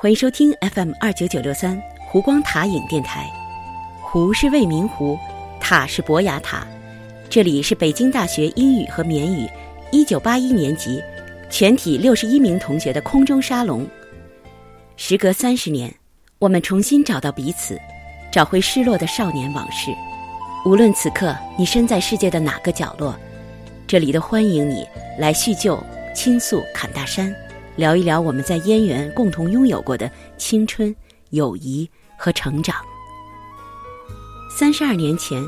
欢迎收听 FM 二九九六三湖光塔影电台。湖是未名湖，塔是博雅塔。这里是北京大学英语和缅语一九八一年级全体六十一名同学的空中沙龙。时隔三十年，我们重新找到彼此，找回失落的少年往事。无论此刻你身在世界的哪个角落，这里都欢迎你来叙旧、倾诉、侃大山，聊一聊我们在燕园共同拥有过的青春、友谊和成长。三十二年前，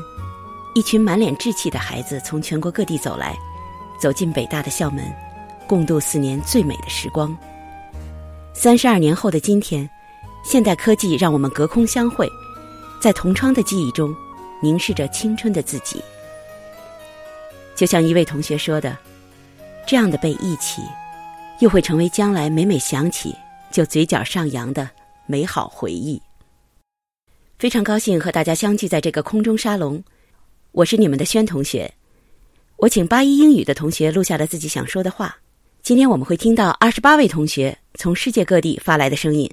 一群满脸稚气的孩子从全国各地走来，走进北大的校门，共度四年最美的时光。三十二年后的今天，现代科技让我们隔空相会，在同窗的记忆中。凝视着青春的自己，就像一位同学说的：“这样的被忆起，又会成为将来每每想起就嘴角上扬的美好回忆。”非常高兴和大家相聚在这个空中沙龙，我是你们的轩同学。我请八一英语的同学录下了自己想说的话。今天我们会听到二十八位同学从世界各地发来的声音，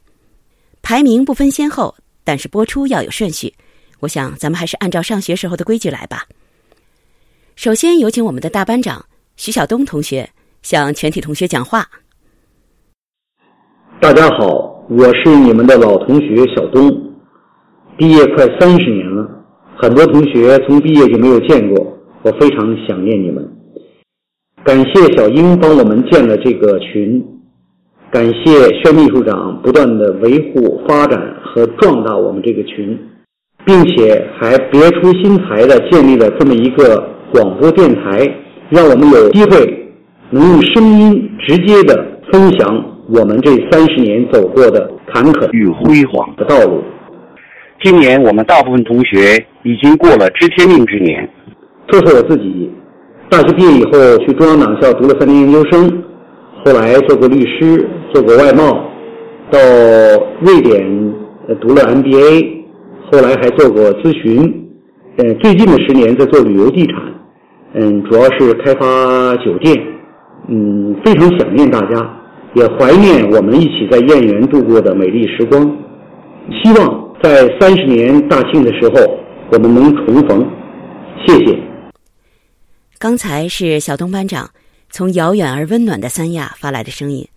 排名不分先后，但是播出要有顺序。我想，咱们还是按照上学时候的规矩来吧。首先有请我们的大班长徐晓东同学向全体同学讲话。大家好，我是你们的老同学小东，毕业快三十年了，很多同学从毕业就没有见过，我非常想念你们。感谢小英帮我们建了这个群，感谢薛秘书长不断的维护、发展和壮大我们这个群。并且还别出心裁的建立了这么一个广播电台，让我们有机会能用声音直接的分享我们这三十年走过的坎坷与辉煌的道路。今年我们大部分同学已经过了知天命之年。说说我自己，大学毕业以后去中央党校读了三年研究生，后来做过律师，做过外贸，到瑞典读了 MBA。后来还做过咨询，嗯，最近的十年在做旅游地产，嗯，主要是开发酒店，嗯，非常想念大家，也怀念我们一起在燕园度过的美丽时光，希望在三十年大庆的时候我们能重逢，谢谢。刚才是小东班长从遥远而温暖的三亚发来的声音，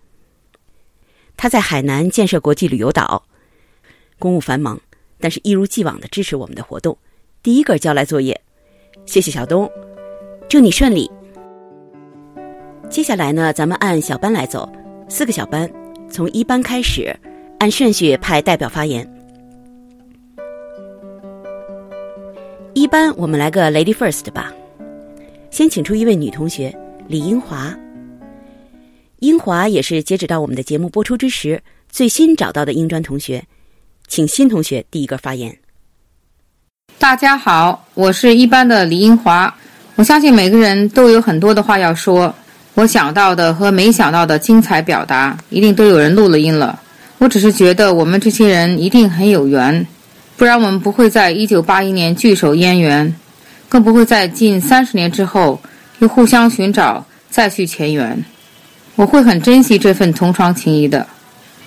他在海南建设国际旅游岛，公务繁忙。但是，一如既往的支持我们的活动，第一个交来作业，谢谢小东，祝你顺利。接下来呢，咱们按小班来走，四个小班，从一班开始，按顺序派代表发言。一班，我们来个 Lady First 吧，先请出一位女同学李英华。英华也是截止到我们的节目播出之时最新找到的英专同学。请新同学第一个发言。大家好，我是一班的李英华。我相信每个人都有很多的话要说，我想到的和没想到的精彩表达，一定都有人录了音了。我只是觉得我们这些人一定很有缘，不然我们不会在一九八一年聚首燕园，更不会在近三十年之后又互相寻找再续前缘。我会很珍惜这份同窗情谊的，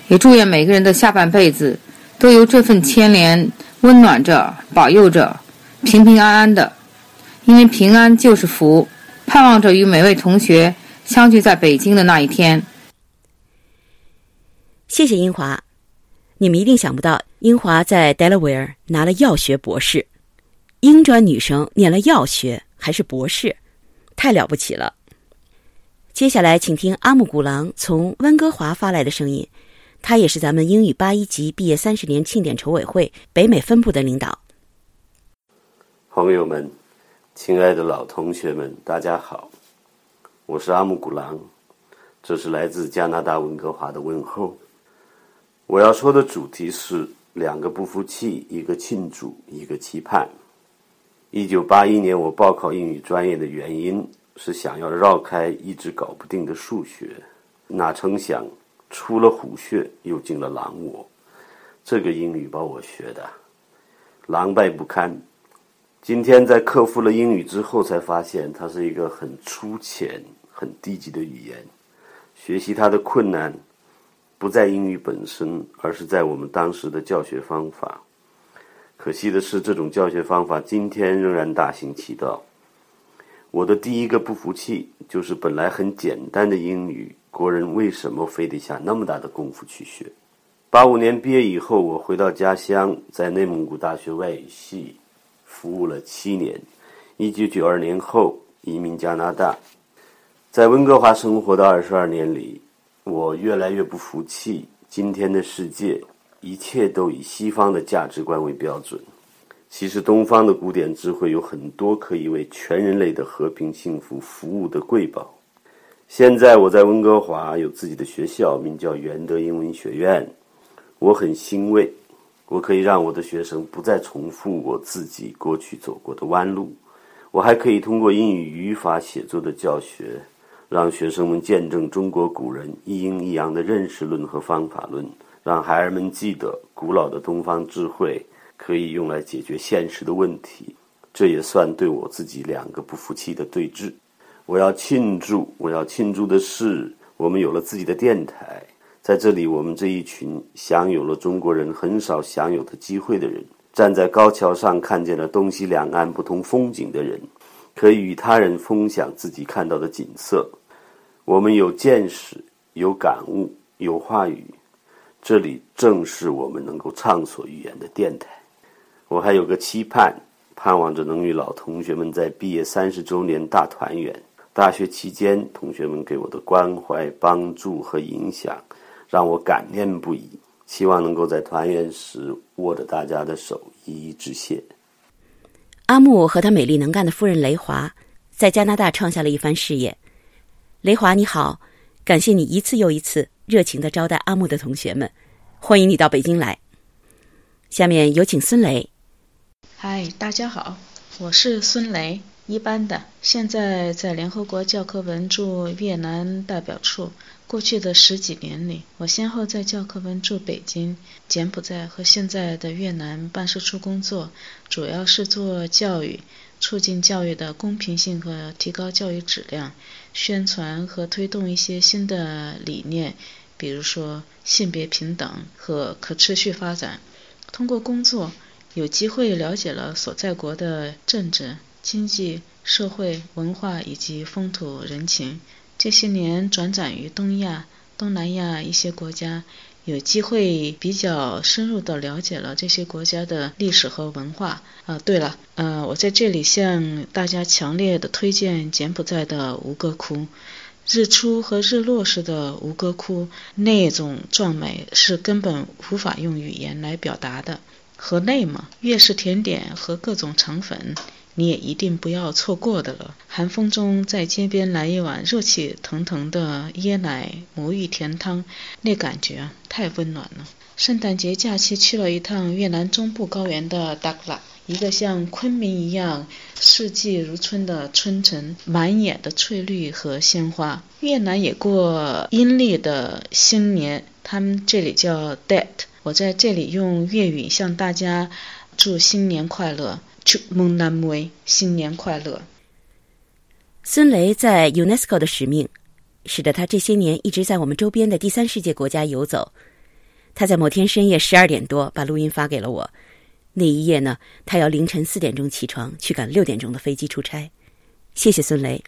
也祝愿每个人的下半辈子。都由这份牵连温暖着、保佑着，平平安安的。因为平安就是福，盼望着与每位同学相聚在北京的那一天。谢谢英华，你们一定想不到，英华在 Delaware 拿了药学博士，英专女生念了药学还是博士，太了不起了。接下来，请听阿木古郎从温哥华发来的声音。他也是咱们英语八一级毕业三十年庆典筹委会北美分部的领导。朋友们，亲爱的老同学们，大家好，我是阿木古郎，这是来自加拿大温哥华的问候。我要说的主题是两个不服气，一个庆祝，一个期盼。一九八一年我报考英语专业的原因是想要绕开一直搞不定的数学，哪成想。出了虎穴，又进了狼窝，这个英语把我学的狼狈不堪。今天在克服了英语之后，才发现它是一个很粗浅、很低级的语言。学习它的困难，不在英语本身，而是在我们当时的教学方法。可惜的是，这种教学方法今天仍然大行其道。我的第一个不服气就是，本来很简单的英语，国人为什么非得下那么大的功夫去学？八五年毕业以后，我回到家乡，在内蒙古大学外语系服务了七年。一九九二年后移民加拿大，在温哥华生活的二十二年里，我越来越不服气。今天的世界，一切都以西方的价值观为标准。其实，东方的古典智慧有很多可以为全人类的和平幸福服务的瑰宝。现在我在温哥华有自己的学校，名叫元德英文学院。我很欣慰，我可以让我的学生不再重复我自己过去走过的弯路。我还可以通过英语语法写作的教学，让学生们见证中国古人一阴一阳的认识论和方法论，让孩儿们记得古老的东方智慧可以用来解决现实的问题。这也算对我自己两个不服气的对峙。我要庆祝，我要庆祝的是，我们有了自己的电台。在这里，我们这一群享有了中国人很少享有的机会的人，站在高桥上看见了东西两岸不同风景的人，可以与他人分享自己看到的景色。我们有见识，有感悟，有话语。这里正是我们能够畅所欲言的电台。我还有个期盼，盼望着能与老同学们在毕业三十周年大团圆。大学期间，同学们给我的关怀、帮助和影响。让我感念不已，希望能够在团圆时握着大家的手，一一致谢。阿木和他美丽能干的夫人雷华在加拿大创下了一番事业。雷华你好，感谢你一次又一次热情的招待阿木的同学们，欢迎你到北京来。下面有请孙雷。嗨，大家好，我是孙雷，一班的，现在在联合国教科文驻越南代表处。过去的十几年里，我先后在教科文驻北京、柬埔寨和现在的越南办事处工作，主要是做教育、促进教育的公平性和提高教育质量，宣传和推动一些新的理念，比如说性别平等和可持续发展。通过工作，有机会了解了所在国的政治、经济、社会、文化以及风土人情。这些年转展于东亚、东南亚一些国家，有机会比较深入的了解了这些国家的历史和文化。啊，对了，呃，我在这里向大家强烈的推荐柬埔寨的吴哥窟，日出和日落时的吴哥窟那种壮美是根本无法用语言来表达的。河内嘛，粤式甜点和各种肠粉。你也一定不要错过的了。寒风中在街边来一碗热气腾腾的椰奶魔芋甜汤，那感觉太温暖了。圣诞节假期去了一趟越南中部高原的 DAKA 一个像昆明一样四季如春的春城，满眼的翠绿和鲜花。越南也过阴历的新年，他们这里叫 Dat。我在这里用粤语向大家祝新年快乐。祝蒙南梅新年快乐！孙雷在 UNESCO 的使命，使得他这些年一直在我们周边的第三世界国家游走。他在某天深夜十二点多把录音发给了我。那一夜呢，他要凌晨四点钟起床去赶六点钟的飞机出差。谢谢孙雷。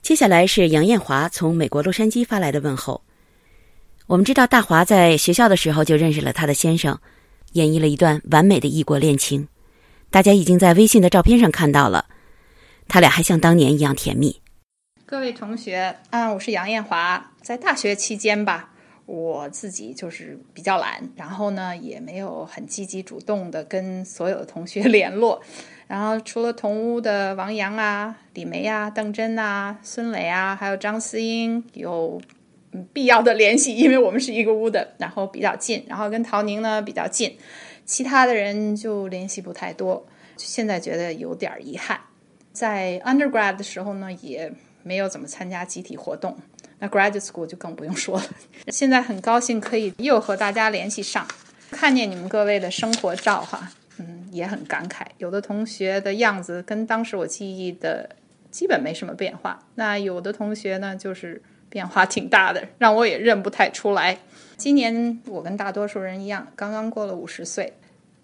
接下来是杨艳华从美国洛杉矶发来的问候。我们知道大华在学校的时候就认识了他的先生。演绎了一段完美的异国恋情，大家已经在微信的照片上看到了，他俩还像当年一样甜蜜。各位同学，啊，我是杨艳华。在大学期间吧，我自己就是比较懒，然后呢，也没有很积极主动的跟所有的同学 联络。然后除了同屋的王阳啊、李梅啊、邓真啊、孙磊啊，还有张思英有。必要的联系，因为我们是一个屋的，然后比较近，然后跟陶宁呢比较近，其他的人就联系不太多。现在觉得有点遗憾，在 undergrad 的时候呢，也没有怎么参加集体活动，那 graduate school 就更不用说了。现在很高兴可以又和大家联系上，看见你们各位的生活照哈，嗯，也很感慨。有的同学的样子跟当时我记忆的基本没什么变化，那有的同学呢就是。变化挺大的，让我也认不太出来。今年我跟大多数人一样，刚刚过了五十岁，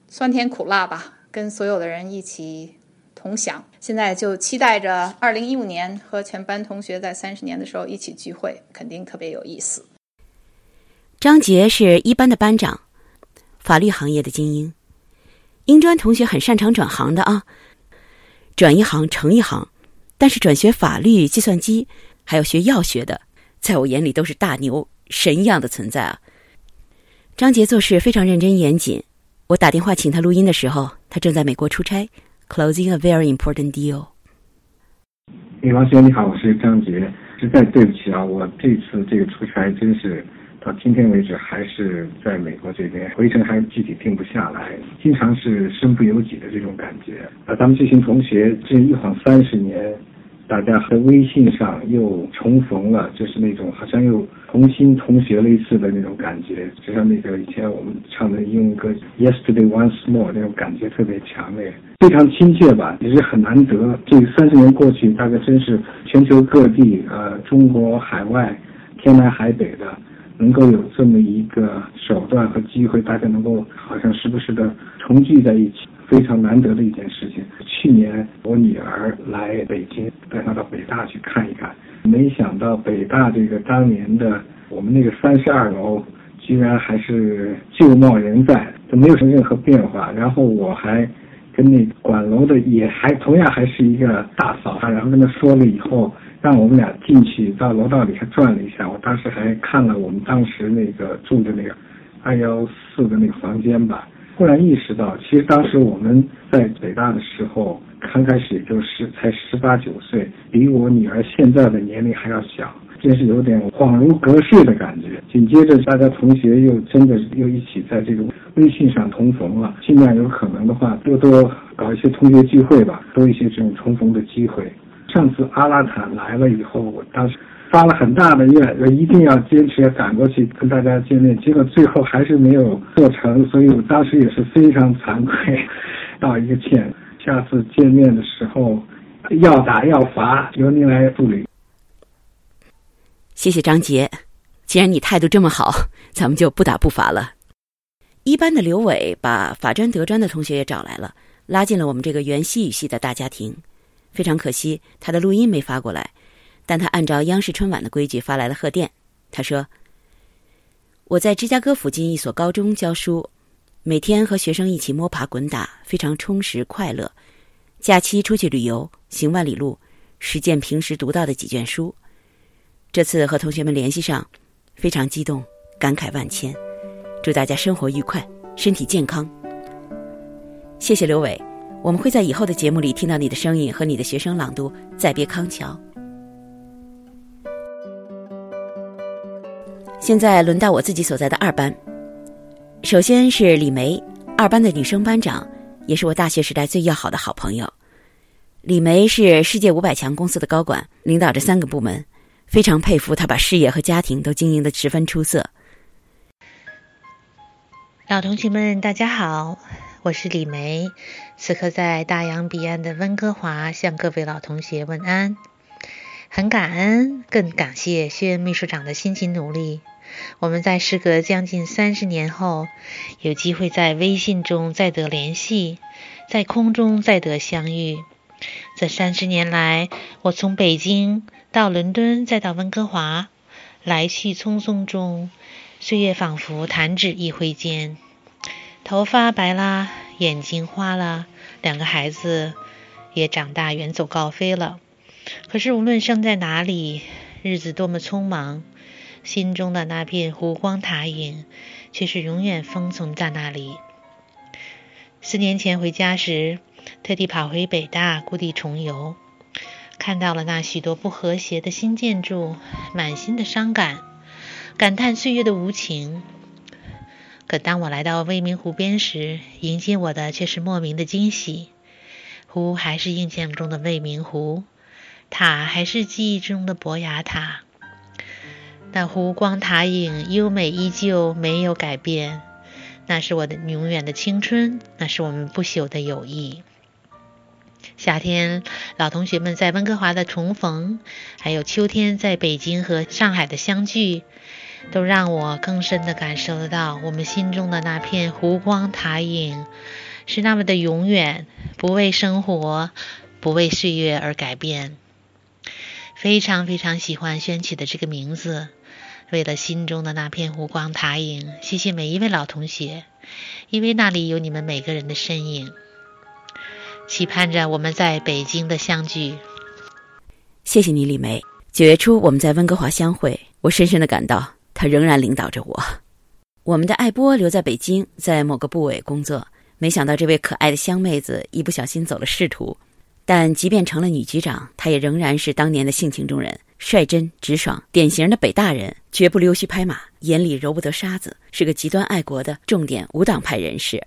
酸甜苦辣吧，跟所有的人一起同享。现在就期待着二零一五年和全班同学在三十年的时候一起聚会，肯定特别有意思。张杰是一班的班长，法律行业的精英。英专同学很擅长转行的啊，转一行成一行，但是转学法律、计算机，还有学药学的，在我眼里都是大牛。神一样的存在啊！张杰做事非常认真严谨。我打电话请他录音的时候，他正在美国出差，closing a very important deal。李王兄你好，我是张杰。实在对不起啊，我这次这个出差真是到今天为止还是在美国这边，回程还具体定不下来，经常是身不由己的这种感觉。啊，咱们这群同学这一晃三十年。大家在微信上又重逢了，就是那种好像又重新同学了一次的那种感觉，就像那个以前我们唱的英文歌《Yesterday Once More》那种感觉特别强烈，非常亲切吧，也是很难得。这三十年过去，大概真是全球各地，呃，中国海外，天南海北的，能够有这么一个手段和机会，大家能够好像时不时的重聚在一起。非常难得的一件事情。去年我女儿来北京，带她到北大去看一看，没想到北大这个当年的我们那个三十二楼，居然还是旧貌仍在，都没有什么任何变化。然后我还跟那管楼的也还同样还是一个大嫂，然后跟她说了以后，让我们俩进去到楼道里还转了一下。我当时还看了我们当时那个住的那个二幺四的那个房间吧。忽然意识到，其实当时我们在北大的时候，刚开始也就是才十八九岁，比我女儿现在的年龄还要小，真是有点恍如隔世的感觉。紧接着，大家同学又真的又一起在这个微信上重逢了，尽量有可能的话，多多搞一些同学聚会吧，多一些这种重逢的机会。上次阿拉坦来了以后，我当时。发了很大的愿，我一定要坚持赶过去跟大家见面，结果最后还是没有做成，所以我当时也是非常惭愧，道一个歉。下次见面的时候，要打要罚，由您来处理。谢谢张杰，既然你态度这么好，咱们就不打不罚了。一班的刘伟把法专、德专的同学也找来了，拉进了我们这个原西语系的大家庭。非常可惜，他的录音没发过来。但他按照央视春晚的规矩发来了贺电。他说：“我在芝加哥附近一所高中教书，每天和学生一起摸爬滚打，非常充实快乐。假期出去旅游，行万里路，实践平时读到的几卷书。这次和同学们联系上，非常激动，感慨万千。祝大家生活愉快，身体健康。谢谢刘伟，我们会在以后的节目里听到你的声音和你的学生朗读《再别康桥》。”现在轮到我自己所在的二班。首先是李梅，二班的女生班长，也是我大学时代最要好的好朋友。李梅是世界五百强公司的高管，领导着三个部门，非常佩服她把事业和家庭都经营的十分出色。老同学们，大家好，我是李梅，此刻在大洋彼岸的温哥华向各位老同学问安，很感恩，更感谢薛秘书长的辛勤努力。我们在时隔将近三十年后，有机会在微信中再得联系，在空中再得相遇。这三十年来，我从北京到伦敦，再到温哥华，来去匆匆中，岁月仿佛弹指一挥间。头发白了，眼睛花了，两个孩子也长大，远走高飞了。可是无论生在哪里，日子多么匆忙。心中的那片湖光塔影，却是永远封存在那里。四年前回家时，特地跑回北大故地重游，看到了那许多不和谐的新建筑，满心的伤感，感叹岁月的无情。可当我来到未名湖边时，迎接我的却是莫名的惊喜。湖还是印象中的未名湖，塔还是记忆中的伯牙塔。那湖光塔影优美依旧，没有改变。那是我的永远的青春，那是我们不朽的友谊。夏天老同学们在温哥华的重逢，还有秋天在北京和上海的相聚，都让我更深的感受得到我们心中的那片湖光塔影是那么的永远，不为生活，不为岁月而改变。非常非常喜欢轩起的这个名字，为了心中的那片湖光塔影，谢谢每一位老同学，因为那里有你们每个人的身影。期盼着我们在北京的相聚。谢谢你，李梅。九月初我们在温哥华相会，我深深的感到他仍然领导着我。我们的爱波留在北京，在某个部委工作。没想到这位可爱的湘妹子一不小心走了仕途，但即便成了女局长，她也仍然是当年的性情中人，率真直爽，典型的北大人，绝不溜须拍马，眼里揉不得沙子，是个极端爱国的重点无党派人士。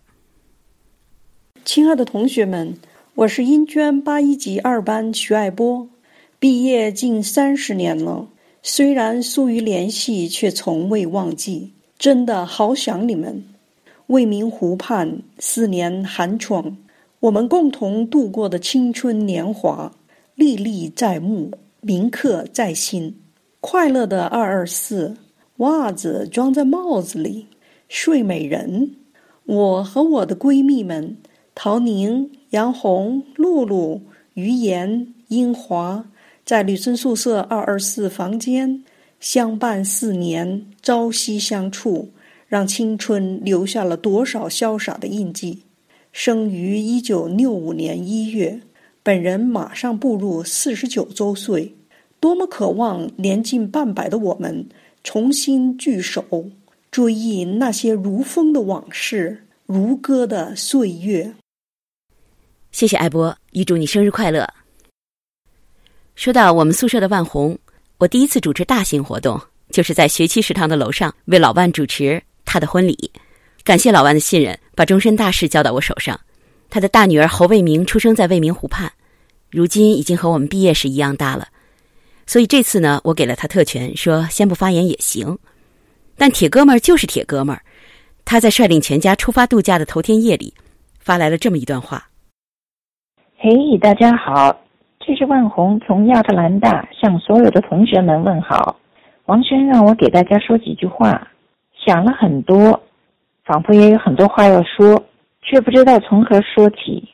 亲爱的同学们，我是英娟八一级二班徐爱波，毕业近三十年了，虽然疏于联系，却从未忘记，真的好想你们。未名湖畔，四年寒窗，我们共同度过的青春年华，历历在目，铭刻在心。快乐的二二四，袜子装在帽子里，睡美人。我和我的闺蜜们。陶宁、杨红、露露、于言、英华，在女生宿舍二二四房间相伴四年，朝夕相处，让青春留下了多少潇洒的印记。生于一九六五年一月，本人马上步入四十九周岁，多么渴望年近半百的我们重新聚首，追忆那些如风的往事，如歌的岁月。谢谢艾波，预祝你生日快乐。说到我们宿舍的万红，我第一次主持大型活动，就是在学期食堂的楼上为老万主持他的婚礼。感谢老万的信任，把终身大事交到我手上。他的大女儿侯卫明出生在未名湖畔，如今已经和我们毕业时一样大了。所以这次呢，我给了他特权，说先不发言也行。但铁哥们儿就是铁哥们儿，他在率领全家出发度假的头天夜里，发来了这么一段话。嘿，大家好，这是万红从亚特兰大向所有的同学们问好。王轩让我给大家说几句话，想了很多，仿佛也有很多话要说，却不知道从何说起。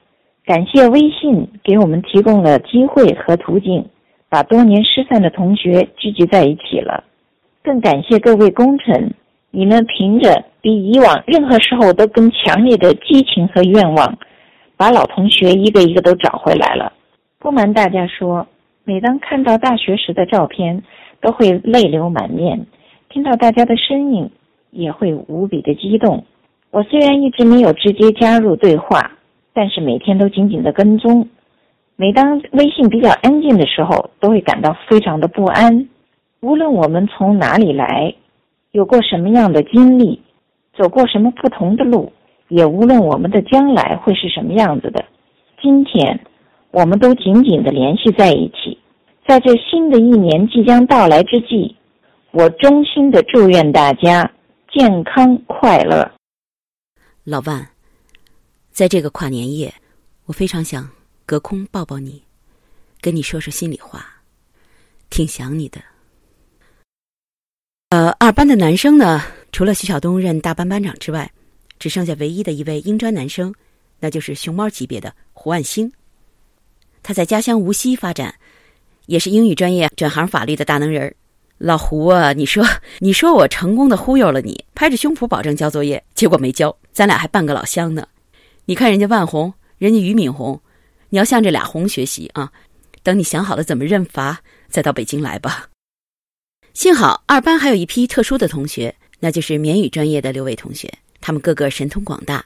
感谢微信给我们提供了机会和途径，把多年失散的同学聚集在一起了。更感谢各位功臣，你们凭着比以往任何时候都更强烈的激情和愿望。把老同学一个一个都找回来了。不瞒大家说，每当看到大学时的照片，都会泪流满面；听到大家的声音，也会无比的激动。我虽然一直没有直接加入对话，但是每天都紧紧的跟踪。每当微信比较安静的时候，都会感到非常的不安。无论我们从哪里来，有过什么样的经历，走过什么不同的路。也无论我们的将来会是什么样子的，今天我们都紧紧的联系在一起。在这新的一年即将到来之际，我衷心的祝愿大家健康快乐。老万，在这个跨年夜，我非常想隔空抱抱你，跟你说说心里话，挺想你的。呃，二班的男生呢，除了徐晓东任大班班长之外。只剩下唯一的一位英专男生，那就是熊猫级别的胡万兴。他在家乡无锡发展，也是英语专业转行法律的大能人儿。老胡啊，你说，你说我成功的忽悠了你，拍着胸脯保证交作业，结果没交，咱俩还半个老乡呢。你看人家万红，人家俞敏洪，你要向这俩红学习啊！等你想好了怎么认罚，再到北京来吧。幸好二班还有一批特殊的同学，那就是缅语专业的六位同学。他们个个神通广大，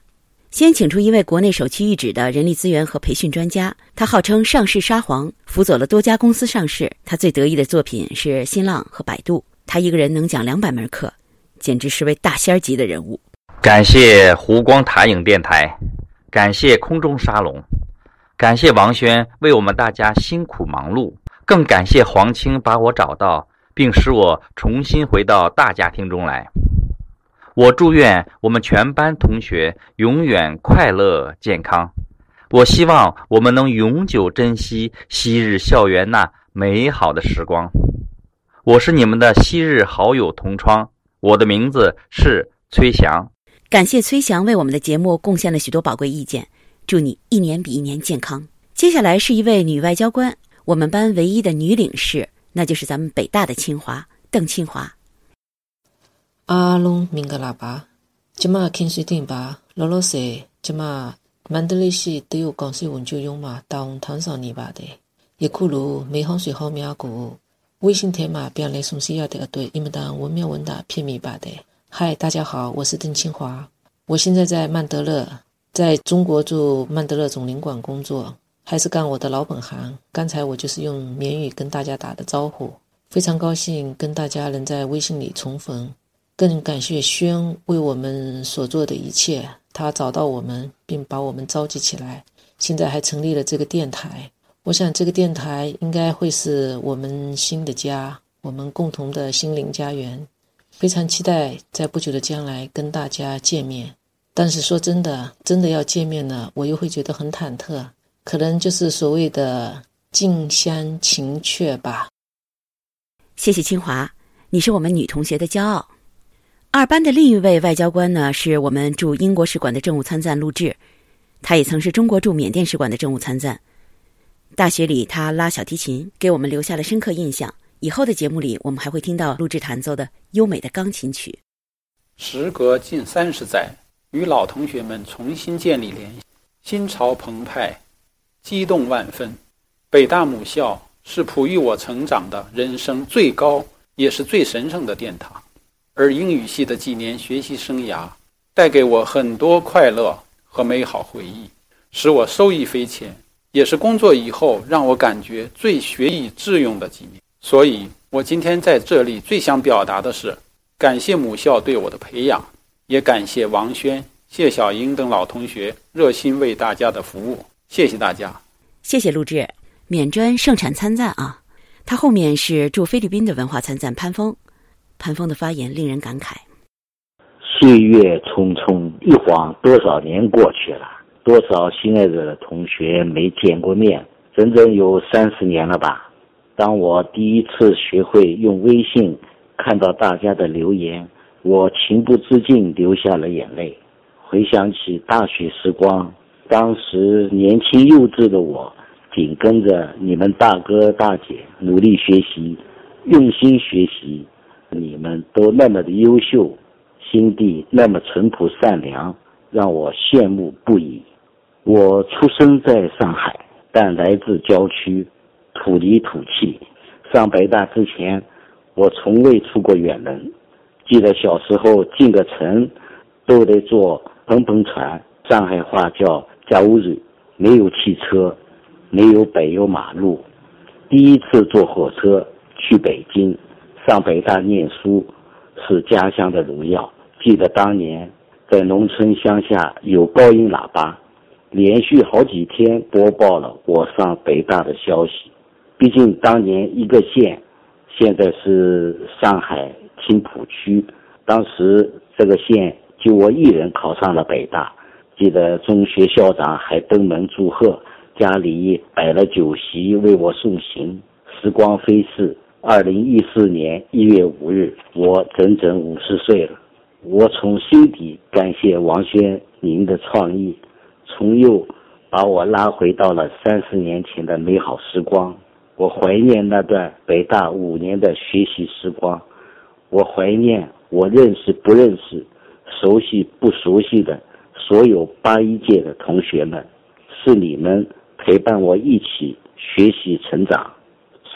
先请出一位国内首屈一指的人力资源和培训专家，他号称上市沙皇，辅佐了多家公司上市。他最得意的作品是新浪和百度。他一个人能讲两百门课，简直是位大仙级的人物。感谢湖光塔影电台，感谢空中沙龙，感谢王轩为我们大家辛苦忙碌，更感谢黄青把我找到，并使我重新回到大家庭中来。我祝愿我们全班同学永远快乐健康。我希望我们能永久珍惜昔日校园那美好的时光。我是你们的昔日好友同窗，我的名字是崔翔。感谢崔翔为我们的节目贡献了许多宝贵意见，祝你一年比一年健康。接下来是一位女外交官，我们班唯一的女领事，那就是咱们北大的清华邓清华。阿隆明个喇叭，今嘛听水电吧，老老实，今嘛。曼德勒西都有讲水文就用嘛，当堂上泥巴的，也可如美好水好面过。微信天嘛，别来送需要的对，你们当文明文达偏米吧的。嗨，大家好，我是邓清华，我现在在曼德勒，在中国驻曼德勒总领馆工作，还是干我的老本行。刚才我就是用缅语跟大家打的招呼，非常高兴跟大家能在微信里重逢，更感谢轩为我们所做的一切。他找到我们，并把我们召集起来，现在还成立了这个电台。我想，这个电台应该会是我们新的家，我们共同的心灵家园。非常期待在不久的将来跟大家见面。但是说真的，真的要见面了，我又会觉得很忐忑，可能就是所谓的近乡情怯吧。谢谢清华，你是我们女同学的骄傲。二班的另一位外交官呢，是我们驻英国使馆的政务参赞陆志，他也曾是中国驻缅甸使馆的政务参赞。大学里他拉小提琴，给我们留下了深刻印象。以后的节目里，我们还会听到陆志弹奏的优美的钢琴曲。时隔近三十载，与老同学们重新建立联系，心潮澎湃，激动万分。北大母校是哺育我成长的人生最高也是最神圣的殿堂。而英语系的几年学习生涯，带给我很多快乐和美好回忆，使我受益匪浅，也是工作以后让我感觉最学以致用的几年。所以，我今天在这里最想表达的是，感谢母校对我的培养，也感谢王轩、谢小英等老同学热心为大家的服务。谢谢大家，谢谢陆志，缅专盛产参赞啊！他后面是驻菲律宾的文化参赞潘峰。潘峰的发言令人感慨。岁月匆匆，一晃多少年过去了，多少心爱的同学没见过面，整整有三十年了吧。当我第一次学会用微信看到大家的留言，我情不自禁流下了眼泪。回想起大学时光，当时年轻幼稚的我，紧跟着你们大哥大姐努力学习，用心学习。你们都那么的优秀，心地那么淳朴善良，让我羡慕不已。我出生在上海，但来自郊区，土里土气。上北大之前，我从未出过远门。记得小时候进个城，都得坐碰碰船，上海话叫家务日，没有汽车，没有柏油马路。第一次坐火车去北京。上北大念书是家乡的荣耀。记得当年在农村乡下有高音喇叭，连续好几天播报了我上北大的消息。毕竟当年一个县，现在是上海青浦区，当时这个县就我一人考上了北大。记得中学校长还登门祝贺，家里摆了酒席为我送行。时光飞逝。二零一四年一月五日，我整整五十岁了。我从心底感谢王轩您的创意，从又把我拉回到了三十年前的美好时光。我怀念那段北大五年的学习时光，我怀念我认识不认识、熟悉不熟悉的所有八一届的同学们，是你们陪伴我一起学习成长。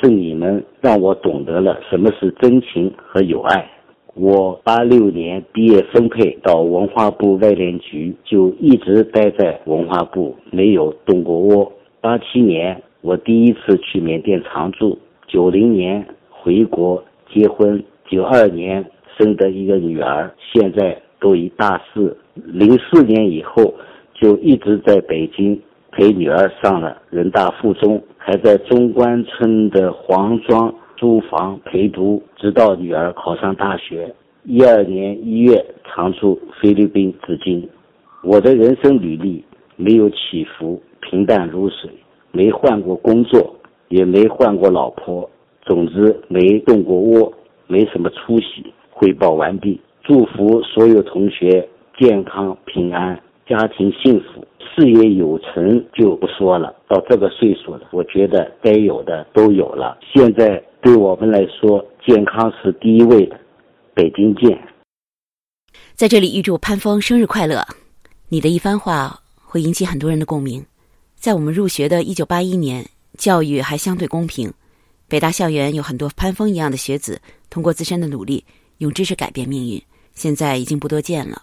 是你们让我懂得了什么是真情和友爱。我八六年毕业分配到文化部外联局，就一直待在文化部，没有动过窝。八七年我第一次去缅甸常住，九零年回国结婚，九二年生的一个女儿，现在都已大四。零四年以后就一直在北京。陪女儿上了人大附中，还在中关村的黄庄租房陪读，直到女儿考上大学。一二年一月常驻菲律宾至今。我的人生履历没有起伏，平淡如水，没换过工作，也没换过老婆，总之没动过窝，没什么出息。汇报完毕，祝福所有同学健康平安，家庭幸福，事业有成就不说了。到这个岁数了，我觉得该有的都有了。现在对我们来说，健康是第一位的。北京见。在这里预祝潘峰生日快乐！你的一番话会引起很多人的共鸣。在我们入学的一九八一年，教育还相对公平，北大校园有很多潘峰一样的学子，通过自身的努力，用知识改变命运。现在已经不多见了。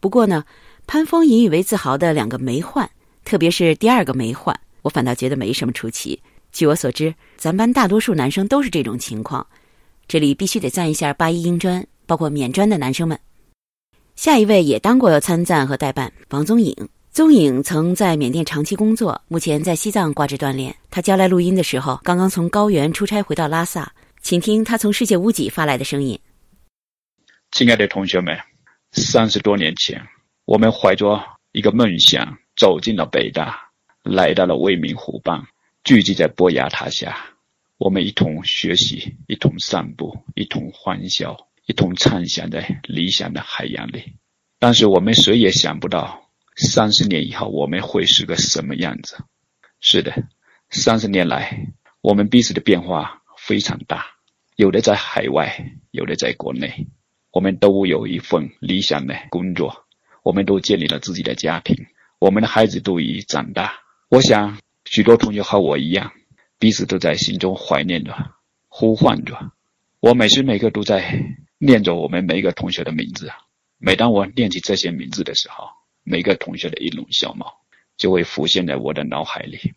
不过呢，潘峰引以为自豪的两个没换，特别是第二个没换，我反倒觉得没什么出奇。据我所知，咱班大多数男生都是这种情况。这里必须得赞一下八一英专，包括缅专的男生们。下一位也当过参赞和代办，王宗颖。宗颖曾在缅甸长期工作，目前在西藏挂职锻炼。他交来录音的时候，刚刚从高原出差回到拉萨，请听他从世界屋脊发来的声音。亲爱的同学们，三十多年前，我们怀着一个梦想走进了北大，来到了未名湖畔，聚集在波雅塔下，我们一同学习，一同散步，一同欢笑，一同畅想在理想的海洋里。但是我们谁也想不到。三十年以后，我们会是个什么样子？是的，三十年来，我们彼此的变化非常大。有的在海外，有的在国内。我们都有一份理想的工作，我们都建立了自己的家庭，我们的孩子都已长大。我想，许多同学和我一样，彼此都在心中怀念着，呼唤着。我每时每刻都在念着我们每一个同学的名字。每当我念起这些名字的时候，每个同学的一容笑貌就会浮现在我的脑海里。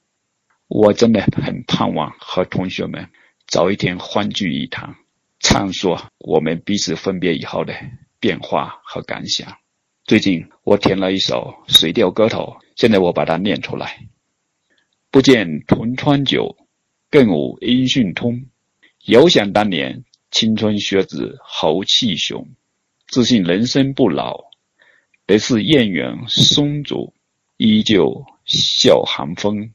我真的很盼望和同学们早一天欢聚一堂，畅说我们彼此分别以后的变化和感想。最近我填了一首《水调歌头》，现在我把它念出来：不见同窗久，更无音讯通。遥想当年，青春学子豪气雄，自信人生不老。得是燕园松竹，依旧笑寒风。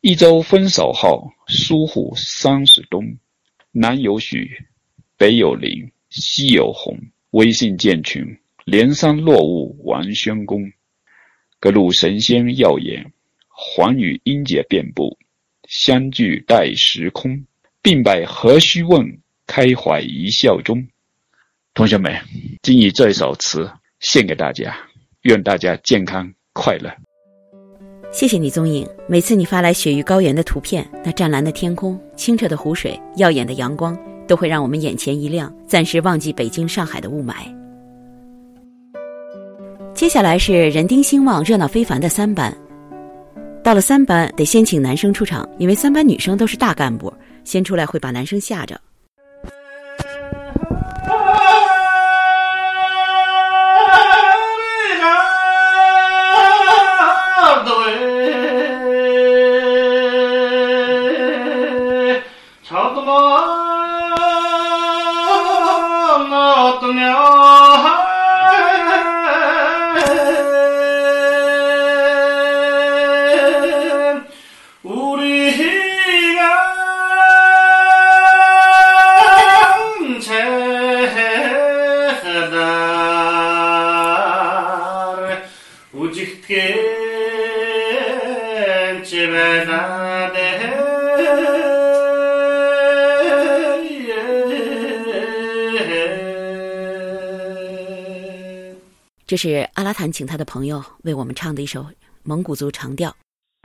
一朝分手后，疏忽三十冬。南有雪，北有林，西有红。微信建群，连山落雾王宣公。各路神仙耀眼，寰宇英杰遍布。相聚待时空，鬓白何须问？开怀一笑中。同学们，谨以这首词。献给大家，愿大家健康快乐。谢谢你，宗颖。每次你发来雪域高原的图片，那湛蓝的天空、清澈的湖水、耀眼的阳光，都会让我们眼前一亮，暂时忘记北京、上海的雾霾。接下来是人丁兴旺、热闹非凡的三班。到了三班，得先请男生出场，因为三班女生都是大干部，先出来会把男生吓着。是阿拉坦请他的朋友为我们唱的一首蒙古族长调。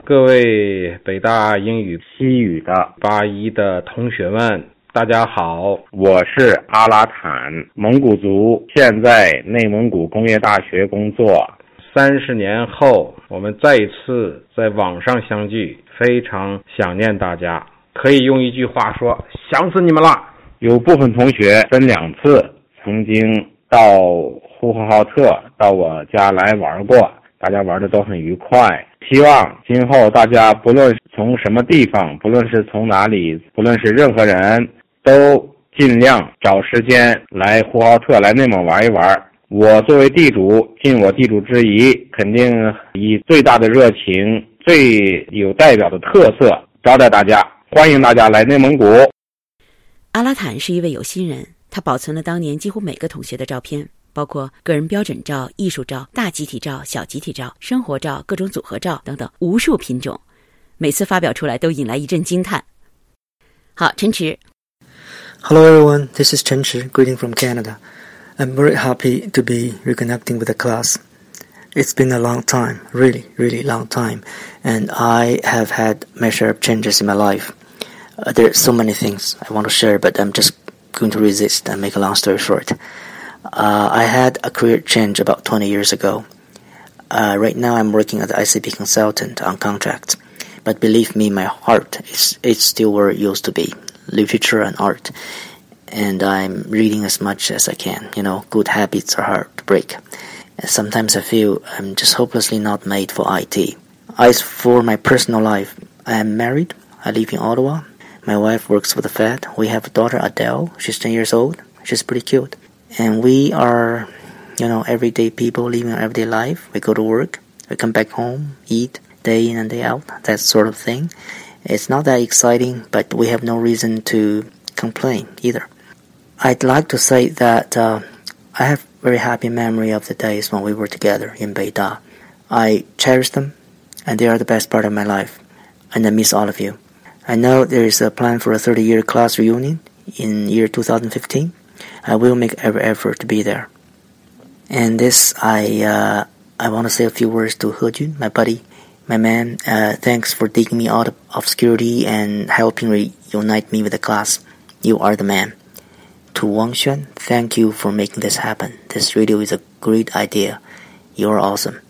各位北大英语西语的八一的同学们，大家好，我是阿拉坦，蒙古族，现在内蒙古工业大学工作。三十年后，我们再一次在网上相聚，非常想念大家。可以用一句话说：想死你们了。有部分同学分两次曾经到。呼和浩特到我家来玩过，大家玩的都很愉快。希望今后大家不论从什么地方，不论是从哪里，不论是任何人，都尽量找时间来呼和浩特、来内蒙玩一玩。我作为地主，尽我地主之谊，肯定以最大的热情、最有代表的特色招待大家，欢迎大家来内蒙古。阿拉坦是一位有心人，他保存了当年几乎每个同学的照片，包括个人标准照、艺术照、大集体照、小集体照、生活照、各种组合照等等无数品种，每次发表出来都引来一阵惊叹。好，陈池。 Hello everyone, this is Chen Chi, greeting from Canada. I'm very happy to be reconnecting with the class. It's been a long time, really, really long time, and I have had my share of changes in my life. Uh, there are so many things I want to share, but I'm just going to resist and make a long story short. Uh, I had a career change about 20 years ago. Uh, right now, I'm working as an ICP consultant on contract, but believe me, my heart is it's still where it used to be, literature and art. And I'm reading as much as I can. You know, good habits are hard to break. And sometimes I feel I'm just hopelessly not made for IT. As for my personal life, I am married. I live in Ottawa. My wife works for the Fed. We have a daughter, Adele. She's 10 years old. She's pretty cute. And we are, you know, everyday people living our everyday life. We go to work. We come back home, eat, day in and day out, that sort of thing. It's not that exciting, but we have no reason to complain either. I'd like to say that uh, I have very happy memory of the days when we were together in Beida. I cherish them, and they are the best part of my life. And I miss all of you. I know there is a plan for a 30-year class reunion in year 2015. I will make every effort to be there. And this, I uh, I want to say a few words to Hejun, my buddy, my man. Uh, thanks for digging me out of obscurity and helping reunite me with the class. You are the man. To Wang Xuan, thank you for making this happen. This radio is a great idea. You're awesome.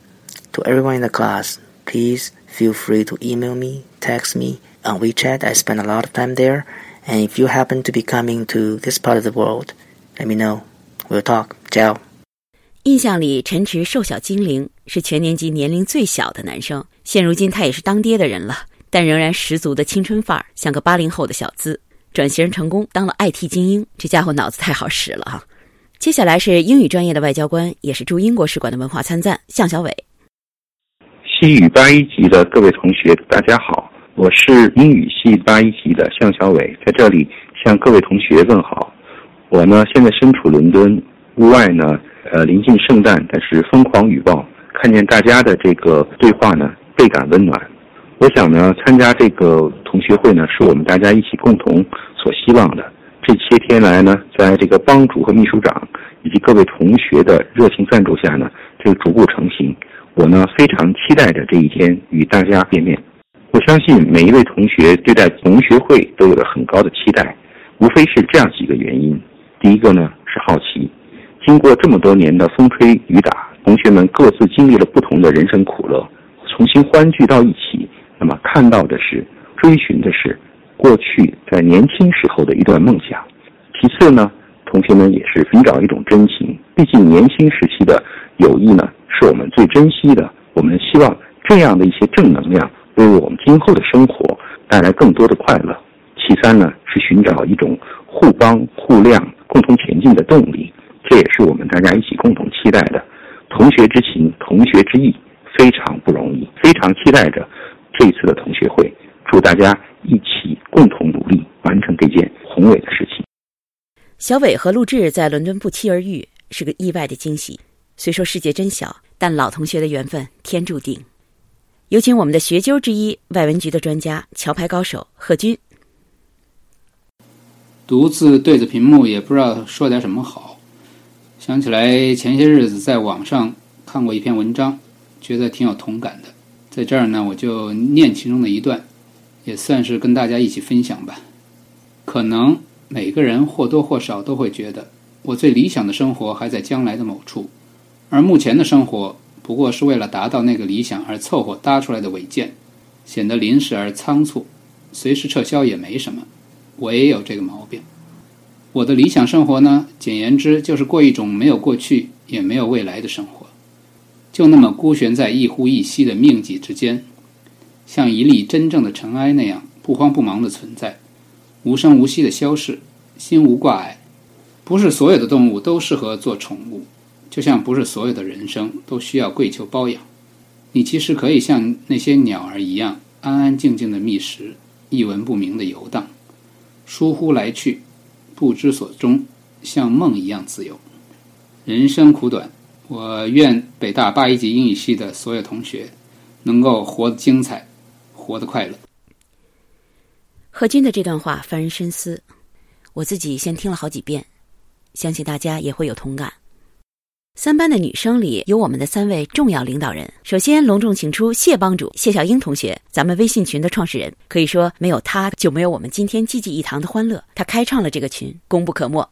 To everyone in the class, please feel free to email me, text me on WeChat. I spend a lot of time there. And if you happen to be coming to this part of the world, let me know. We'll talk. Ciao. 印象里，陈池瘦小精灵，是全年级年龄最小的男生。现如今他也是当爹的人了，但仍然十足的青春范儿，像个八零后的小资。转型成功，当了 IT 精英，这家伙脑子太好使了哈。接下来是英语专业的外交官，也是驻英国使馆的文化参赞向小伟。西语八一级的各位同学，大家好，我是英语系八一级的向小伟，在这里向各位同学问好。我呢，现在身处伦敦，屋外呢，呃，临近圣诞，但是疯狂雨暴，看见大家的这个对话呢，倍感温暖。我想呢，参加这个同学会呢，是我们大家一起共同所希望的。这些天来呢，在这个帮主和秘书长以及各位同学的热情赞助下呢，这逐步成型。我呢，非常期待着这一天与大家见面。我相信每一位同学对待同学会都有着很高的期待，无非是这样几个原因：第一个呢是好奇，经过这么多年的风吹雨打，同学们各自经历了不同的人生苦乐，重新欢聚到一起。那么看到的是，追寻的是过去在年轻时候的一段梦想。其次呢，同学们也是寻找一种真情。毕竟年轻时期的友谊呢，是我们最珍惜的。我们希望这样的一些正能量，为我们今后的生活带来更多的快乐。其三呢，是寻找一种互帮互谅、共同前进的动力。这也是我们大家一起共同期待的。同学之情，同学之意，非常不容易。非常期待着。这一次的同学会，祝大家一起共同努力，完成这件宏伟的事情。小伟和陆志在伦敦不期而遇，是个意外的惊喜。虽说世界真小，但老同学的缘分天注定。有请我们的学究之一，外文局的专家、桥牌高手贺军。独自对着屏幕，也不知道说点什么好。想起来前些日子在网上看过一篇文章，觉得挺有同感的。在这儿呢，我就念其中的一段，也算是跟大家一起分享吧。可能每个人或多或少都会觉得，我最理想的生活还在将来的某处，而目前的生活不过是为了达到那个理想而凑合搭出来的违建，显得临时而仓促，随时撤销也没什么。我也有这个毛病。我的理想生活呢，简言之就是过一种没有过去也没有未来的生活。就那么孤悬在一呼一吸的命迹之间，像一粒真正的尘埃那样不慌不忙的存在，无声无息的消逝，心无挂碍。不是所有的动物都适合做宠物，就像不是所有的人生都需要跪求包养。你其实可以像那些鸟儿一样，安安静静的觅食，一文不名的游荡，疏忽来去，不知所终，像梦一样自由。人生苦短，我愿北大八一级英语系的所有同学能够活得精彩，活得快乐。何军的这段话发人深思，我自己先听了好几遍，相信大家也会有同感。三班的女生里有我们的三位重要领导人。首先，隆重请出谢帮主谢小英同学，咱们微信群的创始人。可以说，没有他就没有我们今天济济一堂的欢乐。他开创了这个群，功不可没。